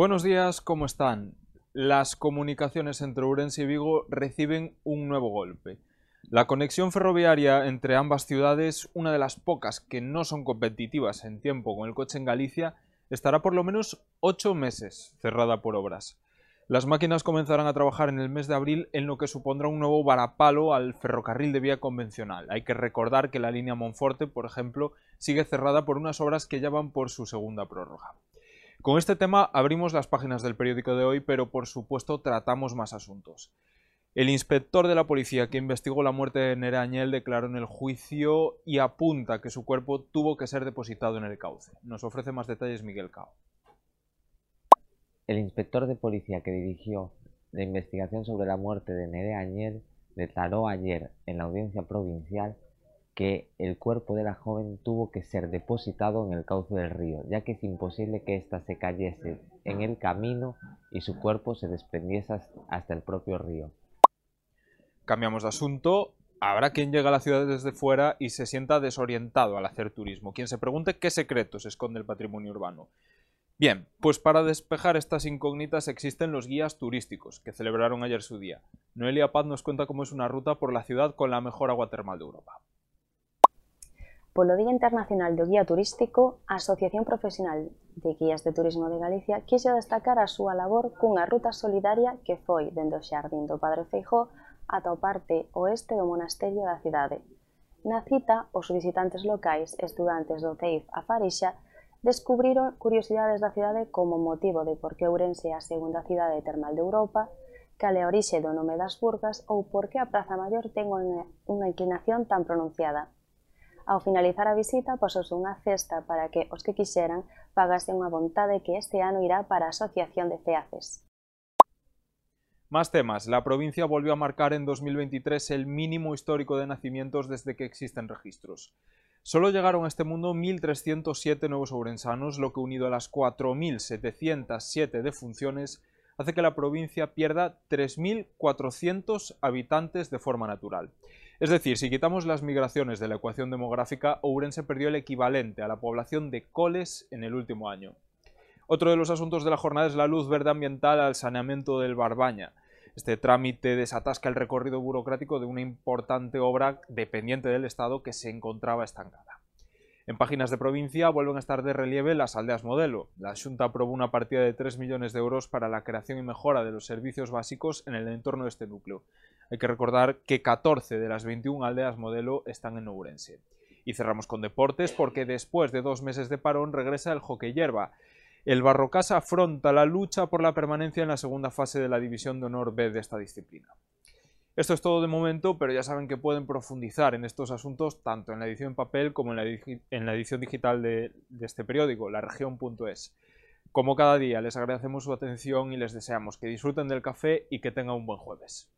Buenos días, ¿cómo están? Las comunicaciones entre Ourense y Vigo reciben un nuevo golpe. La conexión ferroviaria entre ambas ciudades, una de las pocas que no son competitivas en tiempo con el coche en Galicia, estará por lo menos ocho meses cerrada por obras. Las máquinas comenzarán a trabajar en el mes de abril en lo que supondrá un nuevo varapalo al ferrocarril de vía convencional. Hay que recordar que la línea Monforte, por ejemplo, sigue cerrada por unas obras que ya van por su segunda prórroga. Con este tema abrimos las páginas del periódico de hoy, pero por supuesto tratamos más asuntos. El inspector de la policía que investigó la muerte de Nerea Añel declaró en el juicio y apunta que su cuerpo tuvo que ser depositado en el cauce. Nos ofrece más detalles Miguel Cao. El inspector de policía que dirigió la investigación sobre la muerte de Nerea Añel declaró ayer en la audiencia provincial que el cuerpo de la joven tuvo que ser depositado en el cauce del río, ya que es imposible que ésta se cayese en el camino y su cuerpo se desprendiese hasta el propio río. Cambiamos de asunto. Habrá quien llega a la ciudad desde fuera y se sienta desorientado al hacer turismo, quien se pregunte qué secretos esconde el patrimonio urbano. Bien, pues para despejar estas incógnitas existen los guías turísticos, que celebraron ayer su día. Noelia Paz nos cuenta cómo es una ruta por la ciudad con la mejor agua termal de Europa. Por lo Día Internacional do Guía Turístico, a Asociación Profesional de Guías de Turismo de Galicia quixo destacar a súa labor cunha ruta solidaria que foi dende o Xardín do Padre Feijó ata o parte oeste do monasterio da cidade. Na cita, os visitantes locais, estudantes do CEIF a Farixa, descubriron curiosidades da cidade como motivo de por que Ourense é a segunda cidade termal de Europa, cal é a das burgas ou por que a Praza Maior ten unha inclinación tan pronunciada. Ao finalizar a visita, pasouse unha cesta para que os que quixeran pagasen unha vontade que este ano irá para a Asociación de Feaces. Más temas. La provincia volvió a marcar en 2023 el mínimo histórico de nacimientos desde que existen registros. Solo llegaron a este mundo 1.307 nuevos ourensanos, lo que unido a las 4.707 defunciones hace que la provincia pierda 3.400 habitantes de forma natural. Es decir, si quitamos las migraciones de la ecuación demográfica, Ourense perdió el equivalente a la población de Coles en el último año. Otro de los asuntos de la jornada es la luz verde ambiental al saneamiento del Barbaña. Este trámite desatasca el recorrido burocrático de una importante obra dependiente del Estado que se encontraba estancada. En páginas de provincia vuelven a estar de relieve las aldeas modelo. La Junta aprobó una partida de 3 millones de euros para la creación y mejora de los servicios básicos en el entorno de este núcleo. Hay que recordar que 14 de las 21 aldeas modelo están en Ourense. Y cerramos con deportes porque después de dos meses de parón regresa el hockey hierba. El Barrocasa afronta la lucha por la permanencia en la segunda fase de la División de Honor B de esta disciplina. Esto es todo de momento, pero ya saben que pueden profundizar en estos asuntos tanto en la edición en papel como en la, edición digital de, este periódico, laregion.es. Como cada día, les agradecemos su atención y les deseamos que disfruten del café y que tengan un buen jueves.